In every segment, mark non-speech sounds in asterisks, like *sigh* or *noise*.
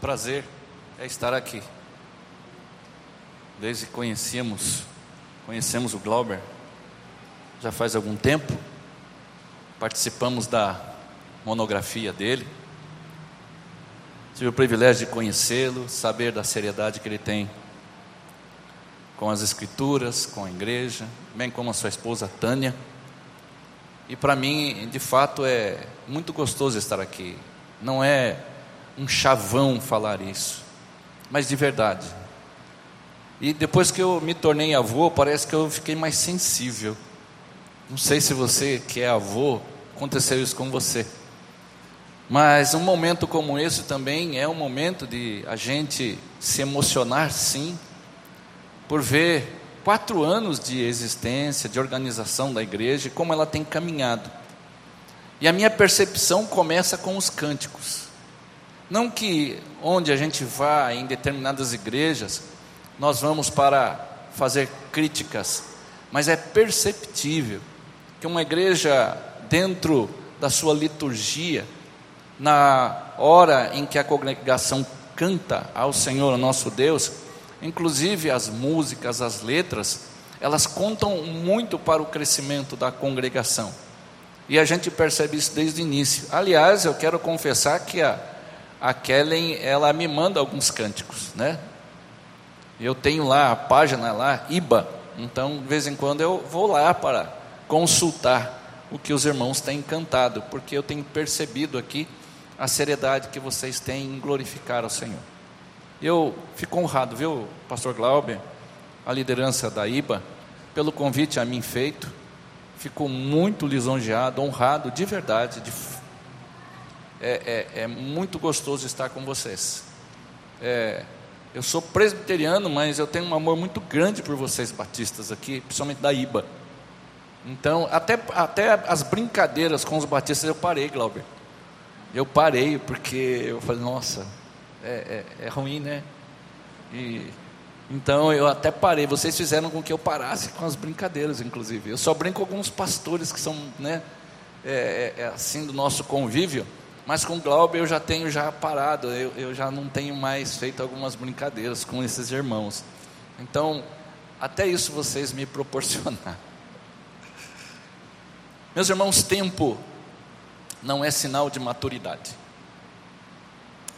prazer é estar aqui. Desde que conhecemos, conhecemos o Glauber, já faz algum tempo, participamos da monografia dele. Tive o privilégio de conhecê-lo, saber da seriedade que ele tem com as escrituras, com a igreja, bem como a sua esposa Tânia. E para mim, de fato, é muito gostoso estar aqui. Não é um chavão falar isso, mas de verdade. E depois que eu me tornei avô, parece que eu fiquei mais sensível. Não sei se você que é avô, aconteceu isso com você. Mas um momento como esse também é um momento de a gente se emocionar, sim, por ver quatro anos de existência, de organização da igreja como ela tem caminhado. E a minha percepção começa com os cânticos. Não que onde a gente vá em determinadas igrejas, nós vamos para fazer críticas, mas é perceptível que uma igreja, dentro da sua liturgia, na hora em que a congregação canta ao Senhor nosso Deus, inclusive as músicas, as letras, elas contam muito para o crescimento da congregação. E a gente percebe isso desde o início. Aliás, eu quero confessar que a a Kellen, ela me manda alguns cânticos, né? Eu tenho lá a página lá, IBA, então de vez em quando eu vou lá para consultar o que os irmãos têm cantado, porque eu tenho percebido aqui a seriedade que vocês têm em glorificar ao Senhor. Eu fico honrado, viu, pastor Glauber, a liderança da IBA, pelo convite a mim feito. Fico muito lisonjeado, honrado de verdade, de é, é, é muito gostoso estar com vocês. É, eu sou presbiteriano, mas eu tenho um amor muito grande por vocês batistas aqui, principalmente da IBA. Então, até, até as brincadeiras com os batistas eu parei, Glauber. Eu parei porque eu falei, nossa, é, é, é ruim, né? E, então eu até parei. Vocês fizeram com que eu parasse com as brincadeiras, inclusive. Eu só brinco com alguns pastores que são, né, é, é, é assim do nosso convívio. Mas com Glauber eu já tenho já parado, eu, eu já não tenho mais feito algumas brincadeiras com esses irmãos. Então, até isso vocês me *laughs* proporcionaram. Meus irmãos, tempo não é sinal de maturidade.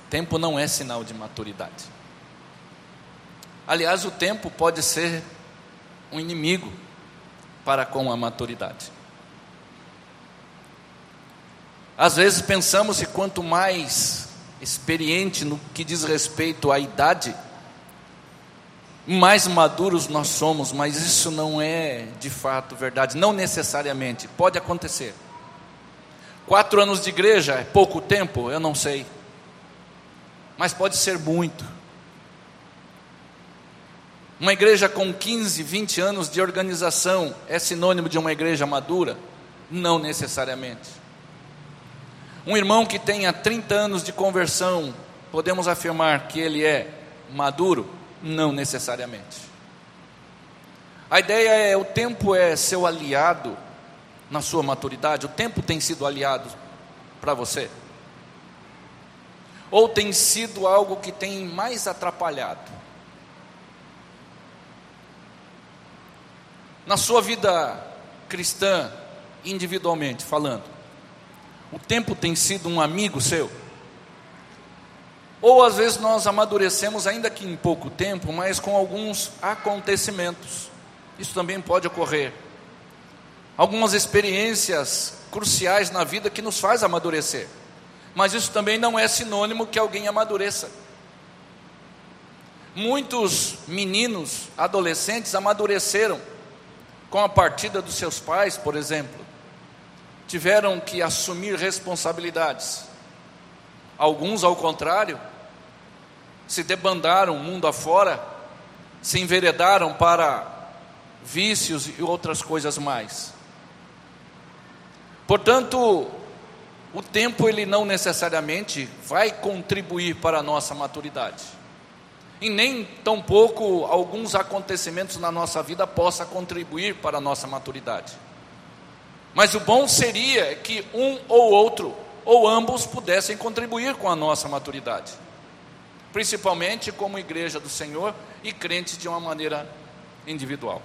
Tempo não é sinal de maturidade. Aliás, o tempo pode ser um inimigo para com a maturidade. Às vezes pensamos que quanto mais experiente no que diz respeito à idade, mais maduros nós somos, mas isso não é de fato verdade, não necessariamente, pode acontecer. Quatro anos de igreja é pouco tempo? Eu não sei, mas pode ser muito. Uma igreja com 15, 20 anos de organização é sinônimo de uma igreja madura? Não necessariamente. Um irmão que tenha 30 anos de conversão, podemos afirmar que ele é maduro? Não necessariamente. A ideia é: o tempo é seu aliado na sua maturidade? O tempo tem sido aliado para você? Ou tem sido algo que tem mais atrapalhado? Na sua vida cristã, individualmente falando, o tempo tem sido um amigo seu? Ou às vezes nós amadurecemos, ainda que em pouco tempo, mas com alguns acontecimentos. Isso também pode ocorrer. Algumas experiências cruciais na vida que nos faz amadurecer. Mas isso também não é sinônimo que alguém amadureça. Muitos meninos, adolescentes amadureceram com a partida dos seus pais, por exemplo tiveram que assumir responsabilidades. Alguns, ao contrário, se debandaram mundo afora, se enveredaram para vícios e outras coisas mais. Portanto, o tempo ele não necessariamente vai contribuir para a nossa maturidade. E nem tampouco alguns acontecimentos na nossa vida possa contribuir para a nossa maturidade. Mas o bom seria que um ou outro, ou ambos, pudessem contribuir com a nossa maturidade. principalmente como igreja do Senhor e crentes de uma maneira individual.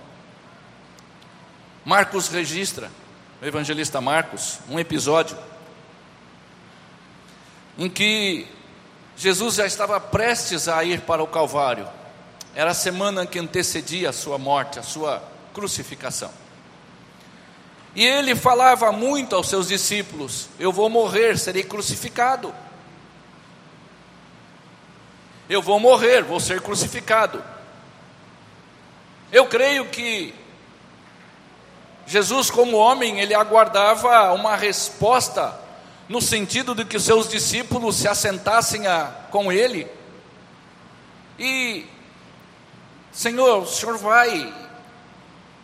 Marcos registra, o evangelista Marcos, um episódio em que Jesus já estava prestes a ir para o Calvário. Era a semana que antecedia a sua morte, a sua crucificação. E ele falava muito aos seus discípulos: Eu vou morrer, serei crucificado. Eu vou morrer, vou ser crucificado. Eu creio que Jesus, como homem, ele aguardava uma resposta no sentido de que seus discípulos se assentassem a, com ele e, Senhor, o Senhor vai,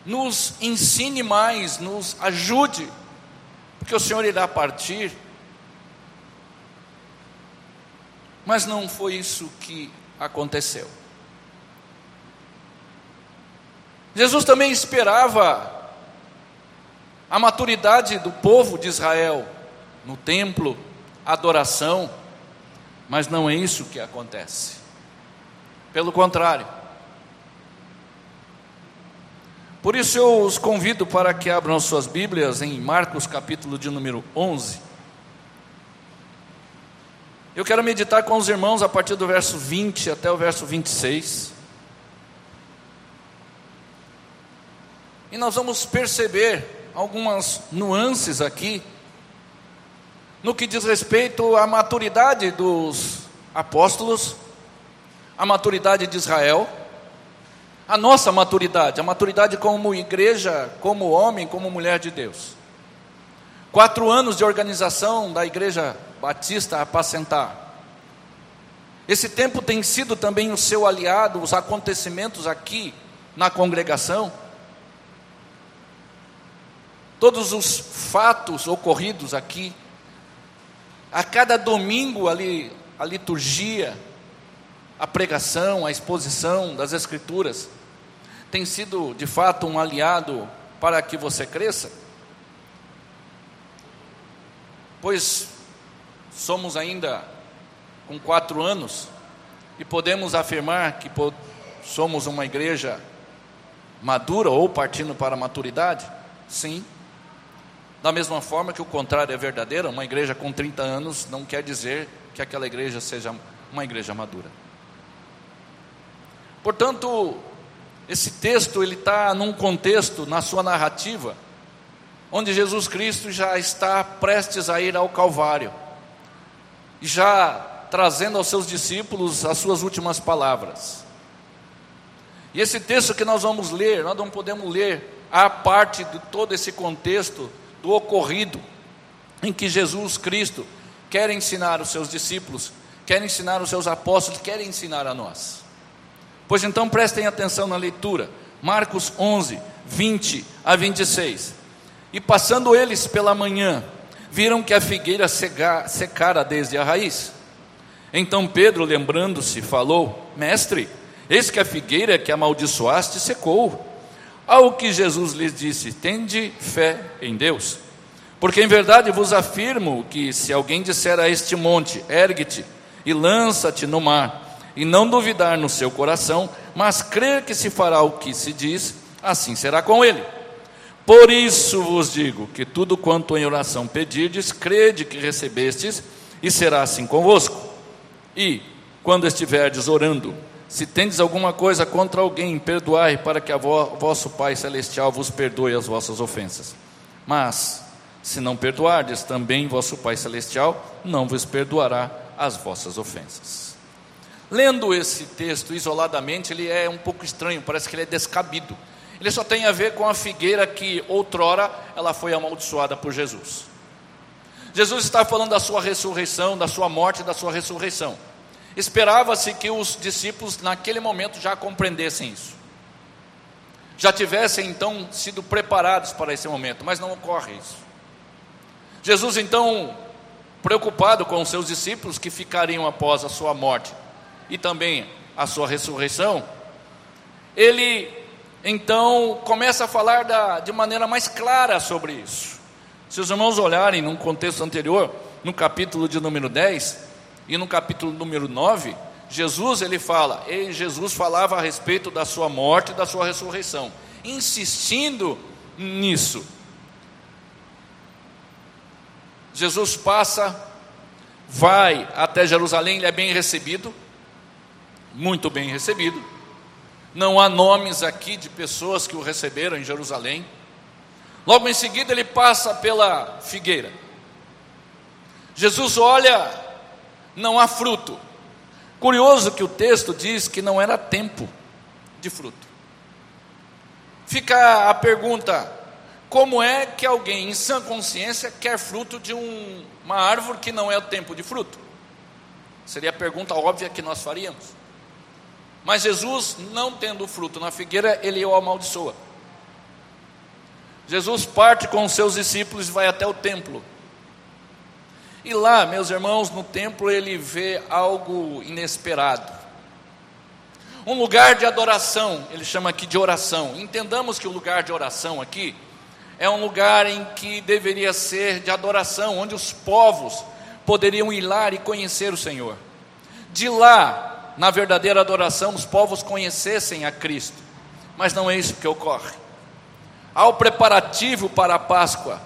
nos ensine mais, nos ajude, porque o Senhor irá partir. Mas não foi isso que aconteceu. Jesus também esperava a maturidade do povo de Israel no templo, adoração, mas não é isso que acontece. Pelo contrário. Por isso eu os convido para que abram suas Bíblias em Marcos capítulo de número 11. Eu quero meditar com os irmãos a partir do verso 20 até o verso 26. E nós vamos perceber algumas nuances aqui no que diz respeito à maturidade dos apóstolos, a maturidade de Israel, a nossa maturidade, a maturidade como igreja, como homem, como mulher de Deus. Quatro anos de organização da Igreja Batista Apacentar. Esse tempo tem sido também o seu aliado, os acontecimentos aqui na congregação. Todos os fatos ocorridos aqui a cada domingo ali, a liturgia, a pregação, a exposição das Escrituras, tem sido de fato um aliado para que você cresça? Pois somos ainda com quatro anos e podemos afirmar que somos uma igreja madura ou partindo para a maturidade? Sim. Da mesma forma que o contrário é verdadeiro, uma igreja com 30 anos não quer dizer que aquela igreja seja uma igreja madura. Portanto, esse texto ele está num contexto, na sua narrativa, onde Jesus Cristo já está prestes a ir ao Calvário, já trazendo aos seus discípulos as suas últimas palavras. E esse texto que nós vamos ler, nós não podemos ler a parte de todo esse contexto do ocorrido em que Jesus Cristo quer ensinar os seus discípulos, quer ensinar os seus apóstolos, quer ensinar a nós. Pois então prestem atenção na leitura, Marcos 11, 20 a 26. E passando eles pela manhã, viram que a figueira secara desde a raiz. Então Pedro, lembrando-se, falou: Mestre, eis que a figueira que amaldiçoaste secou. Ao que Jesus lhes disse: Tende fé em Deus. Porque em verdade vos afirmo que se alguém disser a este monte: Ergue-te e lança-te no mar, e não duvidar no seu coração, mas crer que se fará o que se diz, assim será com ele. Por isso vos digo que tudo quanto em oração pedirdes, crede que recebestes, e será assim convosco. E, quando estiverdes orando, se tendes alguma coisa contra alguém, perdoai, para que a vo vosso Pai Celestial vos perdoe as vossas ofensas. Mas, se não perdoardes, também vosso Pai Celestial não vos perdoará as vossas ofensas. Lendo esse texto isoladamente, ele é um pouco estranho, parece que ele é descabido. Ele só tem a ver com a figueira que outrora ela foi amaldiçoada por Jesus. Jesus está falando da sua ressurreição, da sua morte e da sua ressurreição. Esperava-se que os discípulos, naquele momento, já compreendessem isso. Já tivessem então sido preparados para esse momento, mas não ocorre isso. Jesus, então, preocupado com os seus discípulos que ficariam após a sua morte e também a sua ressurreição, ele então começa a falar da, de maneira mais clara sobre isso. Se os irmãos olharem num contexto anterior, no capítulo de número 10, e no capítulo número 9, Jesus ele fala, e Jesus falava a respeito da sua morte e da sua ressurreição, insistindo nisso. Jesus passa, vai até Jerusalém, ele é bem recebido, muito bem recebido. Não há nomes aqui de pessoas que o receberam em Jerusalém. Logo em seguida ele passa pela figueira. Jesus olha, não há fruto. Curioso que o texto diz que não era tempo de fruto. Fica a pergunta: como é que alguém em sã consciência quer fruto de um, uma árvore que não é o tempo de fruto? Seria a pergunta óbvia que nós faríamos. Mas Jesus, não tendo fruto na figueira, ele o amaldiçoa. Jesus parte com os seus discípulos e vai até o templo. E lá, meus irmãos, no templo ele vê algo inesperado. Um lugar de adoração, ele chama aqui de oração. Entendamos que o lugar de oração aqui é um lugar em que deveria ser de adoração, onde os povos poderiam ir lá e conhecer o Senhor. De lá, na verdadeira adoração, os povos conhecessem a Cristo. Mas não é isso que ocorre. Há o preparativo para a Páscoa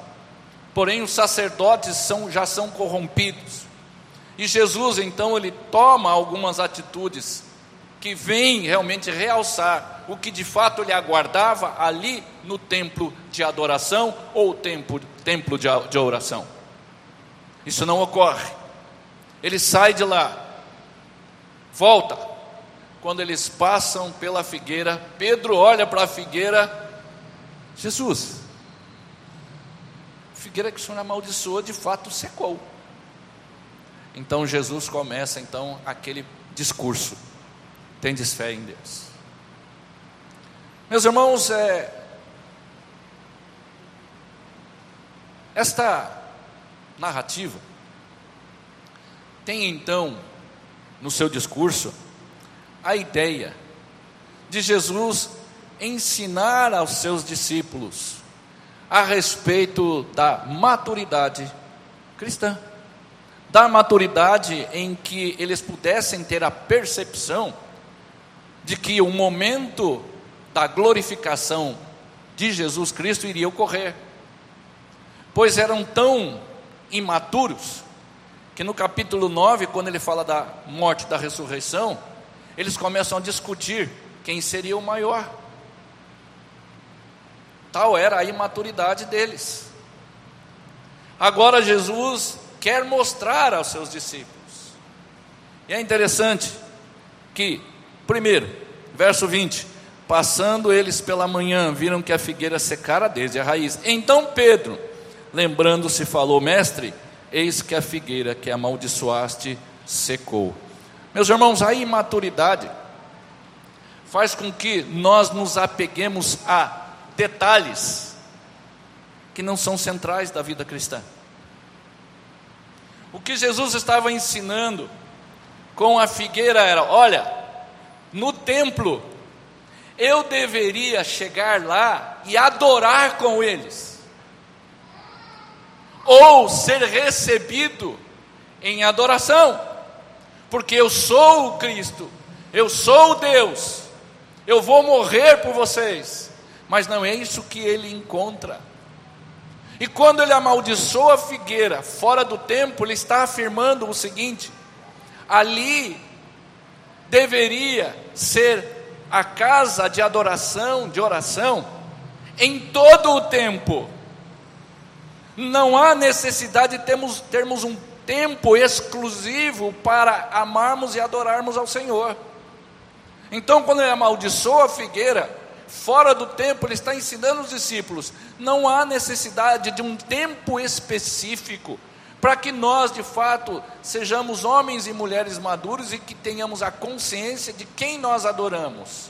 porém os sacerdotes são, já são corrompidos. E Jesus então ele toma algumas atitudes que vêm realmente realçar o que de fato ele aguardava ali no templo de adoração ou templo, templo de, de oração. Isso não ocorre. Ele sai de lá, volta. Quando eles passam pela figueira, Pedro olha para a figueira, Jesus, figueira que o Senhor amaldiçoou de fato secou. Então Jesus começa então aquele discurso: tendes fé em Deus. Meus irmãos, é, esta narrativa tem então no seu discurso a ideia de Jesus ensinar aos seus discípulos a respeito da maturidade cristã, da maturidade em que eles pudessem ter a percepção de que o momento da glorificação de Jesus Cristo iria ocorrer, pois eram tão imaturos que no capítulo 9, quando ele fala da morte da ressurreição, eles começam a discutir quem seria o maior. Tal era a imaturidade deles. Agora Jesus quer mostrar aos seus discípulos. E é interessante que, primeiro, verso 20: Passando eles pela manhã, viram que a figueira secara desde a raiz. Então Pedro, lembrando-se, falou: Mestre, eis que a figueira que amaldiçoaste secou. Meus irmãos, a imaturidade faz com que nós nos apeguemos a detalhes que não são centrais da vida cristã. O que Jesus estava ensinando com a figueira era: olha, no templo, eu deveria chegar lá e adorar com eles, ou ser recebido em adoração, porque eu sou o Cristo, eu sou o Deus, eu vou morrer por vocês mas não é isso que ele encontra. E quando ele amaldiçoa a figueira fora do templo, ele está afirmando o seguinte: ali deveria ser a casa de adoração, de oração, em todo o tempo. Não há necessidade de termos, termos um tempo exclusivo para amarmos e adorarmos ao Senhor. Então, quando ele amaldiçoa a figueira, fora do tempo, ele está ensinando os discípulos: não há necessidade de um tempo específico para que nós, de fato, sejamos homens e mulheres maduros e que tenhamos a consciência de quem nós adoramos.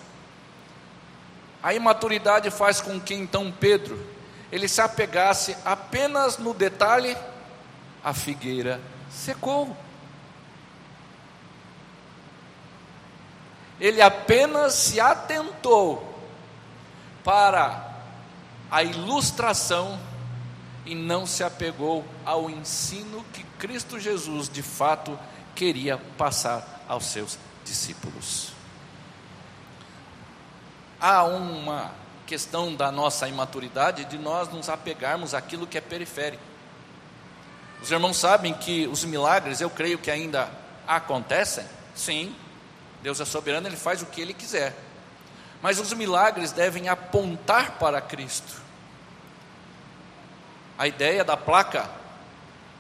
A imaturidade faz com que então Pedro ele se apegasse apenas no detalhe: a figueira secou. Ele apenas se atentou para a ilustração e não se apegou ao ensino que Cristo Jesus de fato queria passar aos seus discípulos. Há uma questão da nossa imaturidade de nós nos apegarmos àquilo que é periférico. Os irmãos sabem que os milagres, eu creio que ainda acontecem? Sim, Deus é soberano, Ele faz o que Ele quiser. Mas os milagres devem apontar para Cristo. A ideia da placa,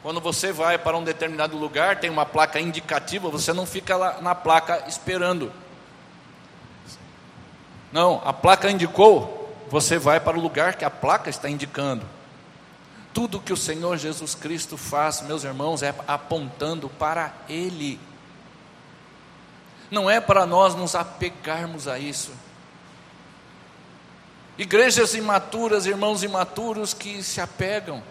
quando você vai para um determinado lugar, tem uma placa indicativa, você não fica lá na placa esperando. Não, a placa indicou, você vai para o lugar que a placa está indicando. Tudo que o Senhor Jesus Cristo faz, meus irmãos, é apontando para Ele. Não é para nós nos apegarmos a isso. Igrejas imaturas, irmãos imaturos que se apegam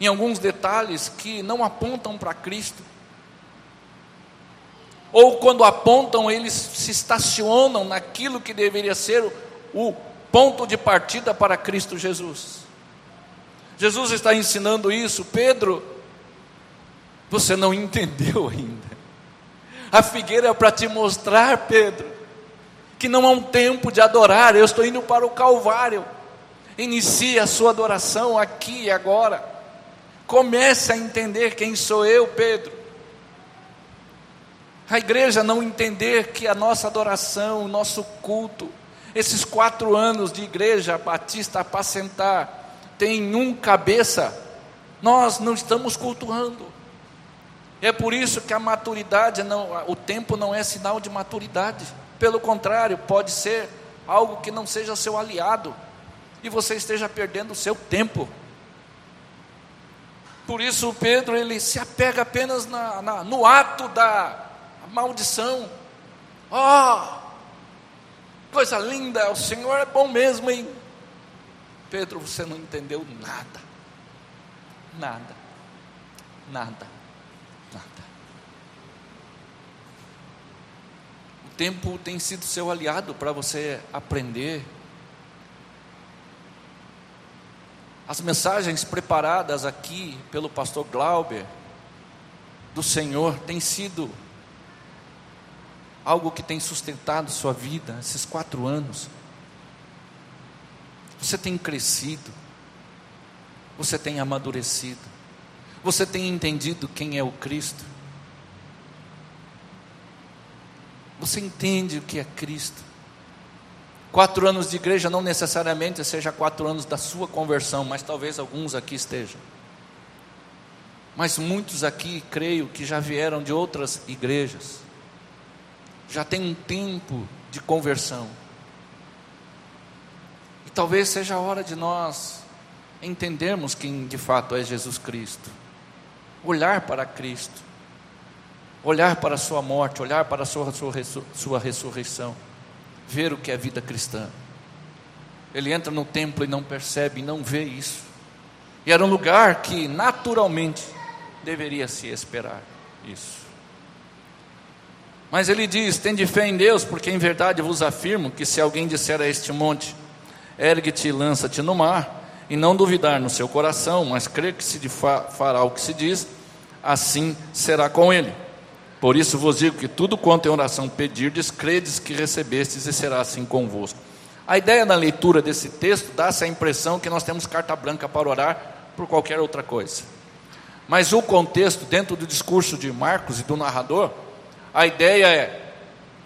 em alguns detalhes que não apontam para Cristo. Ou quando apontam, eles se estacionam naquilo que deveria ser o ponto de partida para Cristo Jesus. Jesus está ensinando isso, Pedro, você não entendeu *laughs* ainda. A figueira é para te mostrar, Pedro, que não é um tempo de adorar, eu estou indo para o Calvário. Inicie a sua adoração aqui e agora. Comece a entender quem sou eu, Pedro. A igreja não entender que a nossa adoração, o nosso culto, esses quatro anos de igreja batista apacentar, tem um cabeça, nós não estamos cultuando. É por isso que a maturidade, não, o tempo não é sinal de maturidade. Pelo contrário, pode ser algo que não seja seu aliado e você esteja perdendo o seu tempo. Por isso Pedro ele se apega apenas na, na, no ato da maldição. Oh, coisa linda, o Senhor é bom mesmo, hein? Pedro, você não entendeu nada, nada, nada. tempo tem sido seu aliado para você aprender. As mensagens preparadas aqui pelo pastor Glauber do Senhor têm sido algo que tem sustentado sua vida esses quatro anos. Você tem crescido, você tem amadurecido, você tem entendido quem é o Cristo. Você entende o que é Cristo? Quatro anos de igreja não necessariamente seja quatro anos da sua conversão, mas talvez alguns aqui estejam. Mas muitos aqui, creio, que já vieram de outras igrejas, já tem um tempo de conversão. E talvez seja a hora de nós entendermos quem de fato é Jesus Cristo, olhar para Cristo olhar para a sua morte, olhar para a sua, sua, sua ressurreição, ver o que é vida cristã. Ele entra no templo e não percebe, e não vê isso. E era um lugar que naturalmente deveria se esperar isso. Mas ele diz: Tende fé em Deus, porque em verdade vos afirmo que se alguém disser a este monte, ergue-te e lança-te no mar, e não duvidar no seu coração, mas crer que se fará o que se diz, assim será com ele. Por isso vos digo que tudo quanto em oração pedirdes, credes que recebestes e será assim convosco. A ideia da leitura desse texto dá essa impressão que nós temos carta branca para orar por qualquer outra coisa. Mas o contexto, dentro do discurso de Marcos e do narrador, a ideia é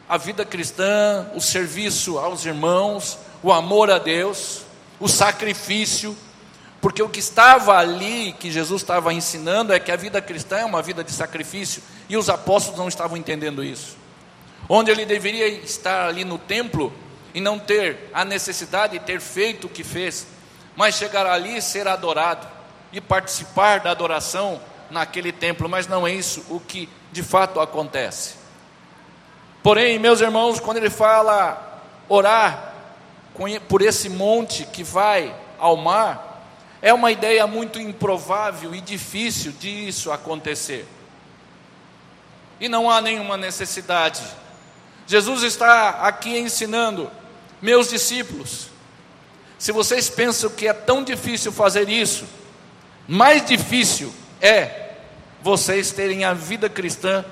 a vida cristã, o serviço aos irmãos, o amor a Deus, o sacrifício, porque o que estava ali, que Jesus estava ensinando, é que a vida cristã é uma vida de sacrifício, e os apóstolos não estavam entendendo isso. Onde ele deveria estar ali no templo e não ter a necessidade de ter feito o que fez, mas chegar ali e ser adorado e participar da adoração naquele templo, mas não é isso o que de fato acontece. Porém, meus irmãos, quando ele fala orar por esse monte que vai ao mar, é uma ideia muito improvável e difícil disso acontecer. E não há nenhuma necessidade. Jesus está aqui ensinando, meus discípulos, se vocês pensam que é tão difícil fazer isso, mais difícil é vocês terem a vida cristã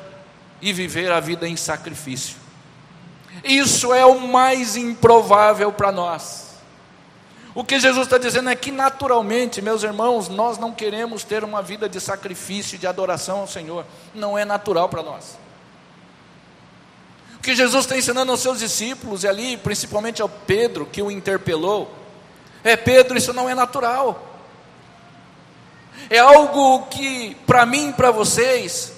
e viver a vida em sacrifício. Isso é o mais improvável para nós. O que Jesus está dizendo é que, naturalmente, meus irmãos, nós não queremos ter uma vida de sacrifício, de adoração ao Senhor. Não é natural para nós. O que Jesus está ensinando aos seus discípulos, e ali, principalmente ao Pedro, que o interpelou, é: Pedro, isso não é natural. É algo que, para mim e para vocês,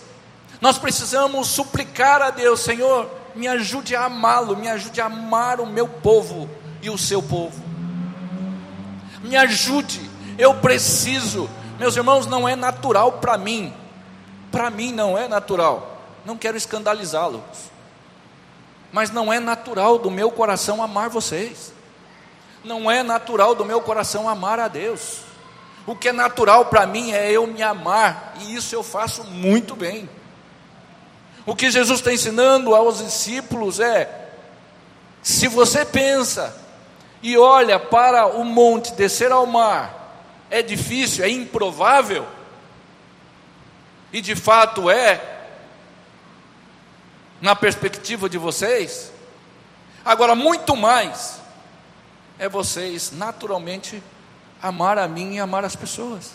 nós precisamos suplicar a Deus: Senhor, me ajude a amá-lo, me ajude a amar o meu povo e o seu povo me ajude, eu preciso. Meus irmãos, não é natural para mim, para mim não é natural, não quero escandalizá-los, mas não é natural do meu coração amar vocês, não é natural do meu coração amar a Deus. O que é natural para mim é eu me amar, e isso eu faço muito bem. O que Jesus está ensinando aos discípulos é: se você pensa e olha para o monte, descer ao mar, é difícil, é improvável, e de fato é, na perspectiva de vocês, agora muito mais, é vocês naturalmente amar a mim e amar as pessoas.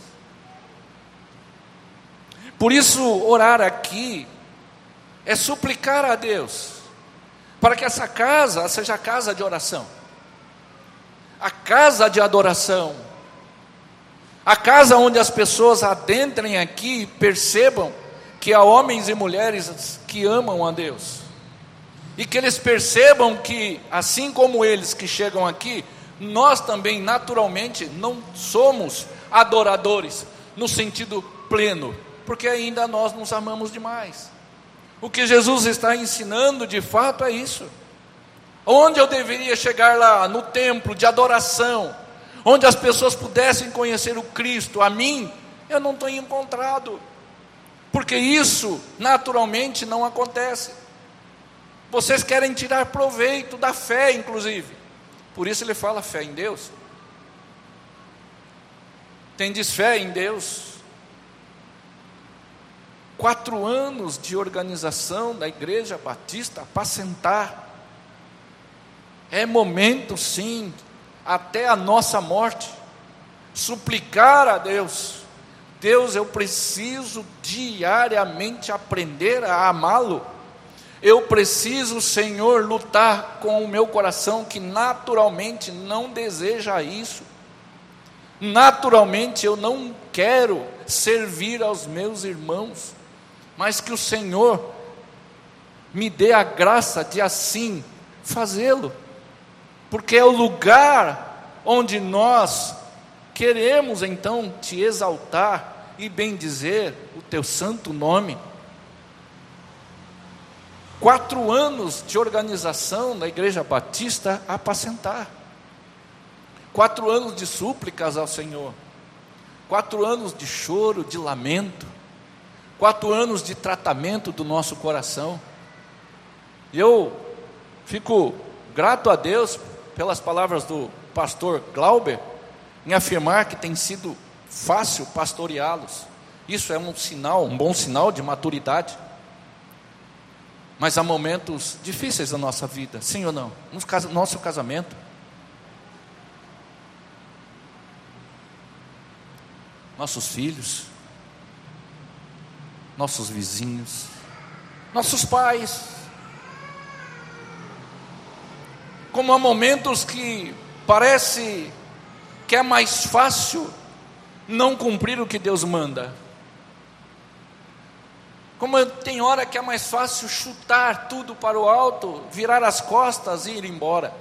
Por isso, orar aqui é suplicar a Deus, para que essa casa seja casa de oração a casa de adoração, a casa onde as pessoas adentrem aqui e percebam que há homens e mulheres que amam a Deus, e que eles percebam que, assim como eles que chegam aqui, nós também naturalmente não somos adoradores no sentido pleno, porque ainda nós nos amamos demais. O que Jesus está ensinando de fato é isso. Onde eu deveria chegar lá? No templo de adoração, onde as pessoas pudessem conhecer o Cristo, a mim, eu não tenho encontrado, porque isso naturalmente não acontece. Vocês querem tirar proveito da fé, inclusive, por isso ele fala fé em Deus. Tendes fé em Deus? Quatro anos de organização da Igreja Batista, apacentar é momento, sim, até a nossa morte, suplicar a Deus. Deus, eu preciso diariamente aprender a amá-lo. Eu preciso, Senhor, lutar com o meu coração que naturalmente não deseja isso. Naturalmente eu não quero servir aos meus irmãos, mas que o Senhor me dê a graça de assim fazê-lo porque é o lugar onde nós queremos então te exaltar e bendizer o teu santo nome. Quatro anos de organização da Igreja Batista apacentar, quatro anos de súplicas ao Senhor, quatro anos de choro, de lamento, quatro anos de tratamento do nosso coração. E eu fico grato a Deus pelas palavras do pastor Glauber, em afirmar que tem sido fácil pastoreá-los. Isso é um sinal, um bom sinal de maturidade. Mas há momentos difíceis na nossa vida, sim ou não? No nosso casamento. Nossos filhos, nossos vizinhos, nossos pais, como há momentos que parece que é mais fácil não cumprir o que Deus manda. Como tem hora que é mais fácil chutar tudo para o alto, virar as costas e ir embora.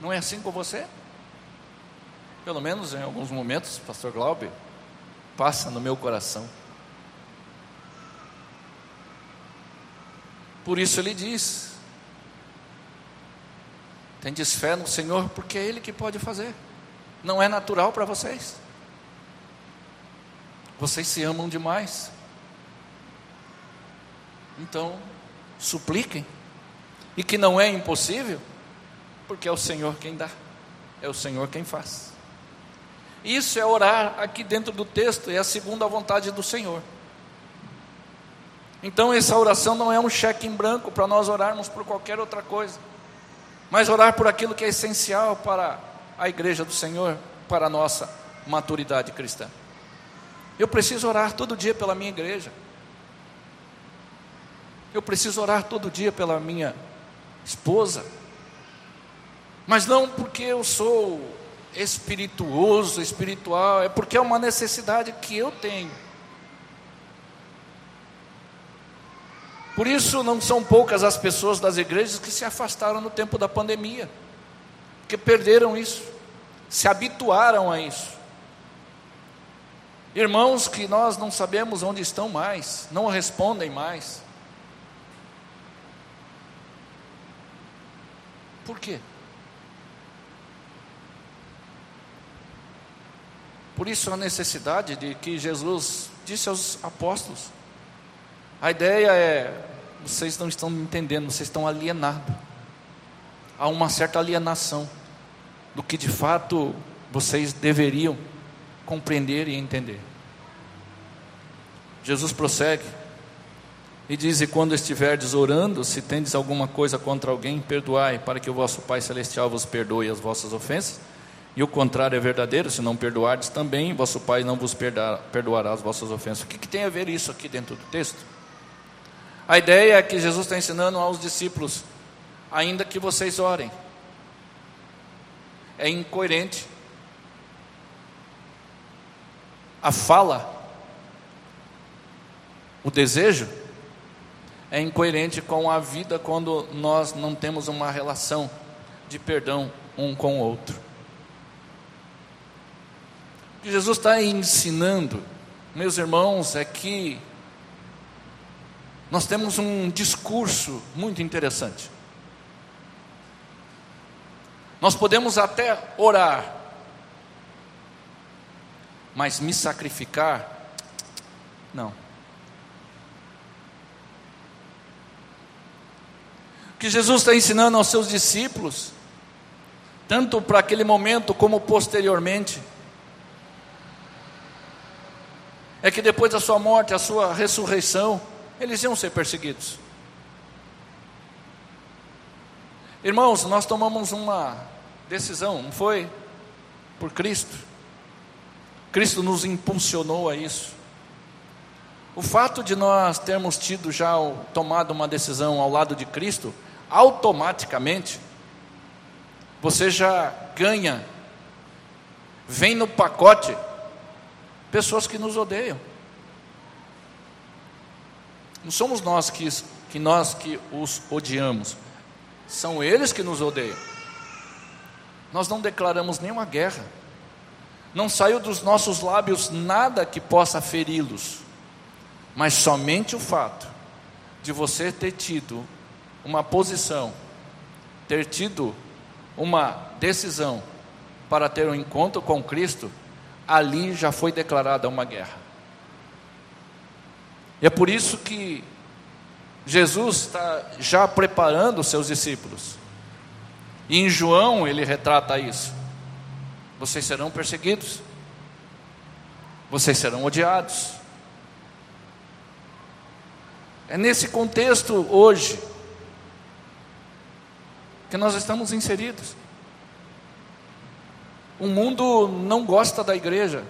Não é assim com você? Pelo menos em alguns momentos, pastor Glaube, passa no meu coração. Por isso ele diz: Tendes fé no Senhor, porque é Ele que pode fazer. Não é natural para vocês. Vocês se amam demais. Então, supliquem. E que não é impossível, porque é o Senhor quem dá, é o Senhor quem faz. Isso é orar aqui dentro do texto, é a segunda vontade do Senhor. Então, essa oração não é um cheque em branco para nós orarmos por qualquer outra coisa, mas orar por aquilo que é essencial para a igreja do Senhor, para a nossa maturidade cristã. Eu preciso orar todo dia pela minha igreja. Eu preciso orar todo dia pela minha esposa. Mas não porque eu sou espirituoso, espiritual, é porque é uma necessidade que eu tenho. Por isso, não são poucas as pessoas das igrejas que se afastaram no tempo da pandemia, que perderam isso, se habituaram a isso. Irmãos que nós não sabemos onde estão mais, não respondem mais. Por quê? Por isso a necessidade de que Jesus disse aos apóstolos: a ideia é, vocês não estão entendendo, vocês estão alienados. Há uma certa alienação do que de fato vocês deveriam compreender e entender. Jesus prossegue e diz: E quando estiverdes orando, se tendes alguma coisa contra alguém, perdoai, para que o vosso Pai Celestial vos perdoe as vossas ofensas. E o contrário é verdadeiro, se não perdoardes também, vosso Pai não vos perdoará as vossas ofensas. O que, que tem a ver isso aqui dentro do texto? A ideia é que Jesus está ensinando aos discípulos, ainda que vocês orem, é incoerente. A fala, o desejo, é incoerente com a vida quando nós não temos uma relação de perdão um com o outro. O que Jesus está ensinando, meus irmãos, é que nós temos um discurso muito interessante. Nós podemos até orar, mas me sacrificar, não. que Jesus está ensinando aos seus discípulos, tanto para aquele momento como posteriormente, é que depois da sua morte, a sua ressurreição, eles iam ser perseguidos. Irmãos, nós tomamos uma decisão, não foi? Por Cristo. Cristo nos impulsionou a isso. O fato de nós termos tido já tomado uma decisão ao lado de Cristo automaticamente você já ganha, vem no pacote pessoas que nos odeiam. Não somos nós que, que nós que os odiamos, são eles que nos odeiam. Nós não declaramos nenhuma guerra, não saiu dos nossos lábios nada que possa feri-los, mas somente o fato de você ter tido uma posição, ter tido uma decisão para ter um encontro com Cristo, ali já foi declarada uma guerra. E é por isso que Jesus está já preparando os seus discípulos. E em João ele retrata isso. Vocês serão perseguidos. Vocês serão odiados. É nesse contexto hoje que nós estamos inseridos. O mundo não gosta da igreja.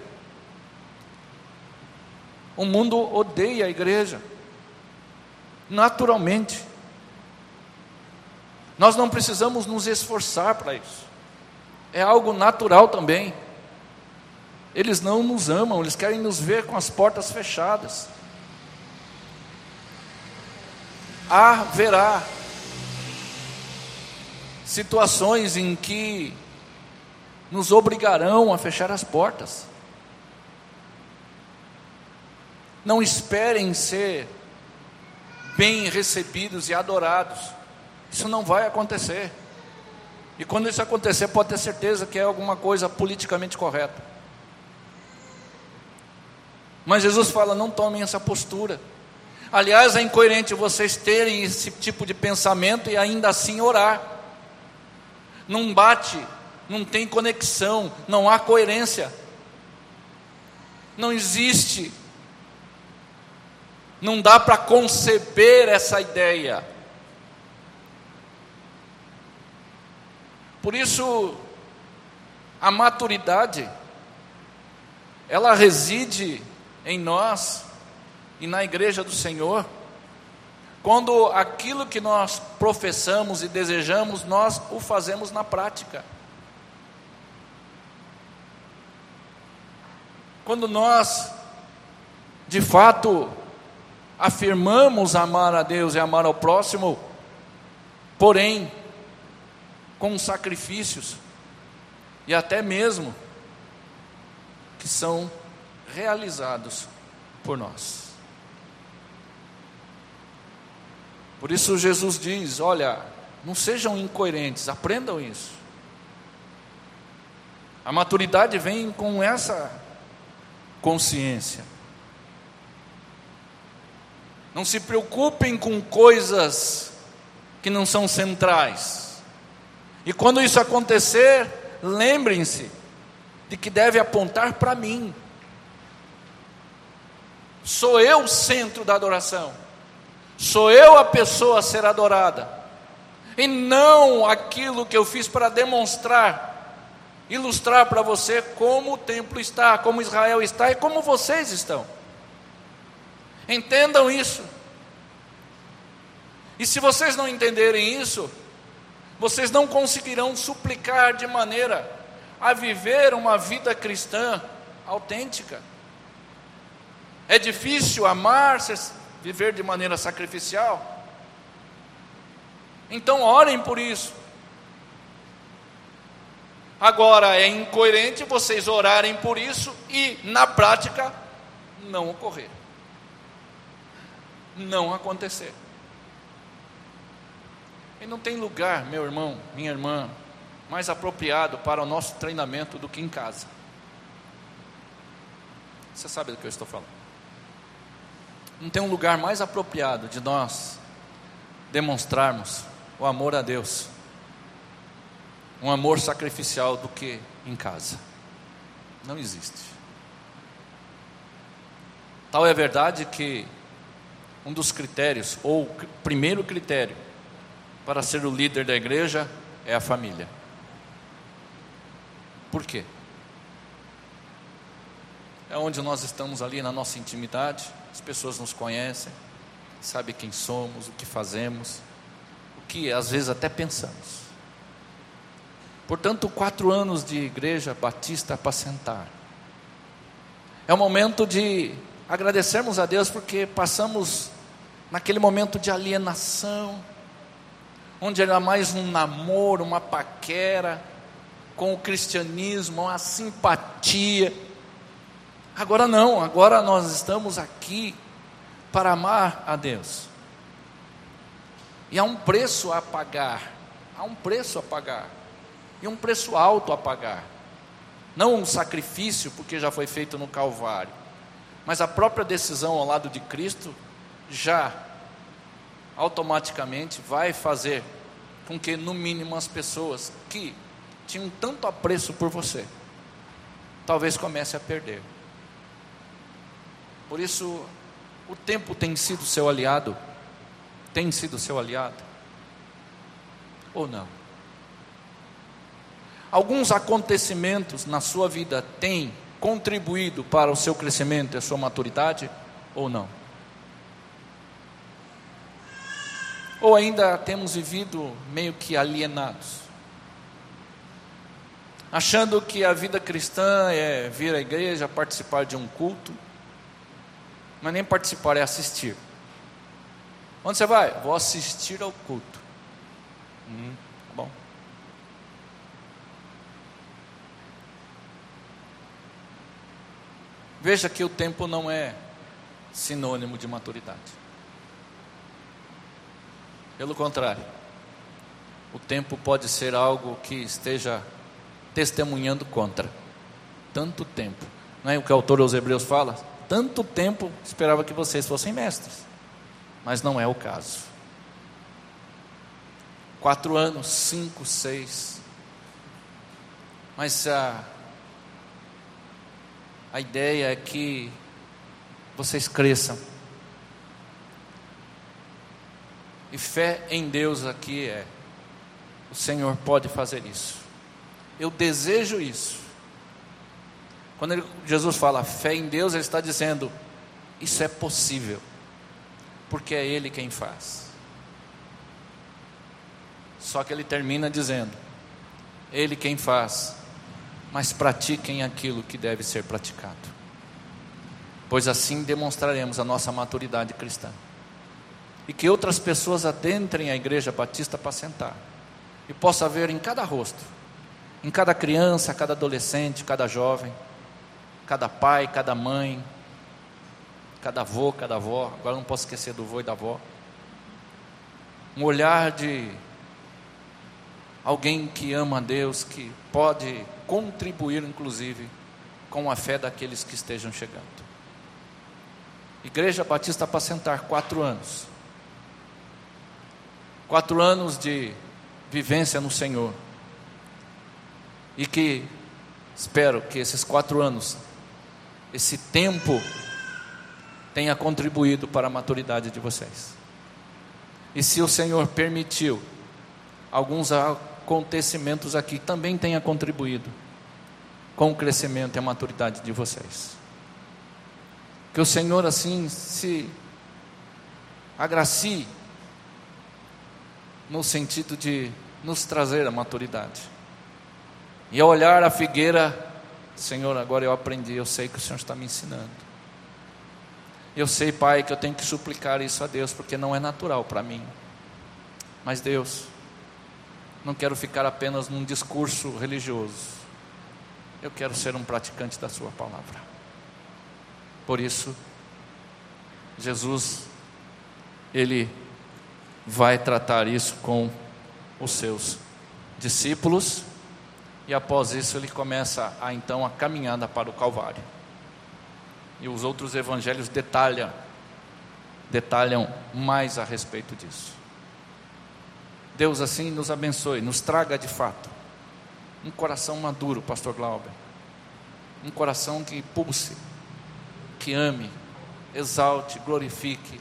O mundo odeia a igreja. Naturalmente. Nós não precisamos nos esforçar para isso. É algo natural também. Eles não nos amam, eles querem nos ver com as portas fechadas. Haverá situações em que nos obrigarão a fechar as portas. Não esperem ser bem recebidos e adorados. Isso não vai acontecer. E quando isso acontecer, pode ter certeza que é alguma coisa politicamente correta. Mas Jesus fala: não tomem essa postura. Aliás, é incoerente vocês terem esse tipo de pensamento e ainda assim orar não bate, não tem conexão, não há coerência. Não existe Não dá para conceber essa ideia. Por isso, a maturidade, ela reside em nós e na igreja do Senhor, quando aquilo que nós professamos e desejamos, nós o fazemos na prática. Quando nós, de fato, afirmamos amar a Deus e amar ao próximo, porém, com sacrifícios, e até mesmo que são realizados por nós. Por isso Jesus diz: olha, não sejam incoerentes, aprendam isso. A maturidade vem com essa consciência. Não se preocupem com coisas que não são centrais. E quando isso acontecer, lembrem-se de que deve apontar para mim. Sou eu o centro da adoração. Sou eu a pessoa a ser adorada. E não aquilo que eu fiz para demonstrar, ilustrar para você como o templo está, como Israel está e como vocês estão. Entendam isso. E se vocês não entenderem isso, vocês não conseguirão suplicar de maneira a viver uma vida cristã autêntica. É difícil amar, viver de maneira sacrificial. Então, orem por isso. Agora, é incoerente vocês orarem por isso e, na prática, não ocorrer. Não acontecer. E não tem lugar, meu irmão, minha irmã, mais apropriado para o nosso treinamento do que em casa. Você sabe do que eu estou falando. Não tem um lugar mais apropriado de nós demonstrarmos o amor a Deus, um amor sacrificial do que em casa. Não existe. Tal é a verdade que um dos critérios, ou primeiro critério, para ser o líder da igreja é a família. Por quê? É onde nós estamos ali na nossa intimidade, as pessoas nos conhecem, sabem quem somos, o que fazemos, o que às vezes até pensamos. Portanto, quatro anos de igreja batista apacentar. É o momento de agradecermos a Deus porque passamos naquele momento de alienação, onde era mais um namoro, uma paquera com o cristianismo, uma simpatia. Agora não, agora nós estamos aqui para amar a Deus. E há um preço a pagar, há um preço a pagar, e um preço alto a pagar. Não um sacrifício, porque já foi feito no Calvário, mas a própria decisão ao lado de Cristo já automaticamente vai fazer com que, no mínimo, as pessoas que tinham tanto apreço por você, talvez comece a perder. Por isso, o tempo tem sido seu aliado? Tem sido seu aliado? Ou não? Alguns acontecimentos na sua vida têm contribuído para o seu crescimento e a sua maturidade? Ou não? Ou ainda temos vivido meio que alienados? Achando que a vida cristã é vir à igreja, participar de um culto, mas nem participar, é assistir. Onde você vai? Vou assistir ao culto. Hum, tá bom. Veja que o tempo não é sinônimo de maturidade. Pelo contrário, o tempo pode ser algo que esteja testemunhando contra. Tanto tempo. Não é o que o autor aos Hebreus fala? Tanto tempo esperava que vocês fossem mestres. Mas não é o caso. Quatro anos, cinco, seis. Mas a, a ideia é que vocês cresçam E fé em Deus aqui é: o Senhor pode fazer isso. Eu desejo isso. Quando ele, Jesus fala fé em Deus, ele está dizendo: isso é possível, porque é Ele quem faz. Só que ele termina dizendo: Ele quem faz, mas pratiquem aquilo que deve ser praticado, pois assim demonstraremos a nossa maturidade cristã. E que outras pessoas adentrem a igreja batista para sentar, e possa ver em cada rosto, em cada criança, cada adolescente, cada jovem, cada pai, cada mãe, cada avô, cada avó, agora não posso esquecer do avô e da avó. Um olhar de alguém que ama a Deus, que pode contribuir, inclusive, com a fé daqueles que estejam chegando. Igreja Batista para sentar quatro anos. Quatro anos de vivência no Senhor. E que espero que esses quatro anos, esse tempo, tenha contribuído para a maturidade de vocês. E se o Senhor permitiu alguns acontecimentos aqui também tenha contribuído com o crescimento e a maturidade de vocês. Que o Senhor assim se agracie no sentido de nos trazer a maturidade. E ao olhar a figueira, Senhor, agora eu aprendi, eu sei que o Senhor está me ensinando. Eu sei, Pai, que eu tenho que suplicar isso a Deus, porque não é natural para mim. Mas Deus, não quero ficar apenas num discurso religioso. Eu quero ser um praticante da Sua palavra. Por isso, Jesus, Ele vai tratar isso com os seus discípulos, e após isso ele começa a então a caminhada para o Calvário. E os outros evangelhos detalham detalham mais a respeito disso. Deus assim nos abençoe, nos traga de fato um coração maduro, Pastor Glauber. Um coração que pulse, que ame, exalte, glorifique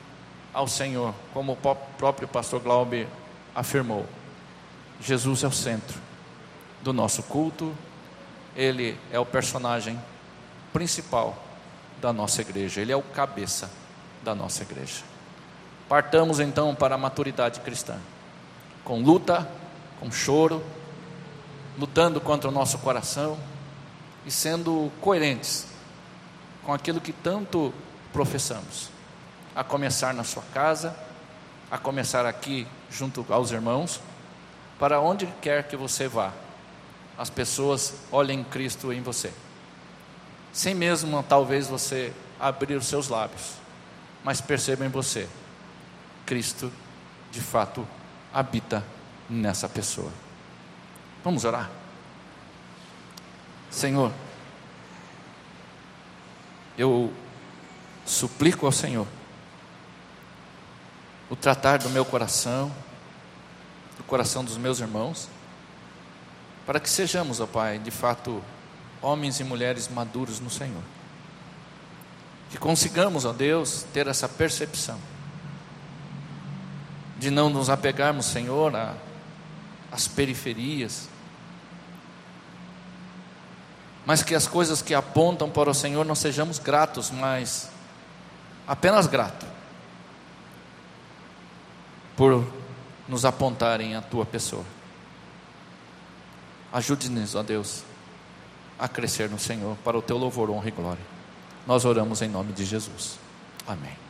ao Senhor, como o próprio Pastor Glauber afirmou. Jesus é o centro do nosso culto, ele é o personagem principal da nossa igreja, ele é o cabeça da nossa igreja. Partamos então para a maturidade cristã com luta, com choro, lutando contra o nosso coração e sendo coerentes com aquilo que tanto professamos, a começar na sua casa, a começar aqui junto aos irmãos, para onde quer que você vá, as pessoas olhem Cristo em você, sem mesmo talvez você abrir os seus lábios, mas percebam em você Cristo de fato habita nessa pessoa. Vamos orar? Senhor, eu suplico ao Senhor o tratar do meu coração, do coração dos meus irmãos, para que sejamos, ó Pai, de fato, homens e mulheres maduros no Senhor. Que consigamos, ó Deus, ter essa percepção de não nos apegarmos, Senhor, às periferias, mas que as coisas que apontam para o Senhor não sejamos gratos, mas apenas grato por nos apontarem a tua pessoa. Ajude-nos, ó Deus, a crescer no Senhor para o teu louvor, honra e glória. Nós oramos em nome de Jesus. Amém.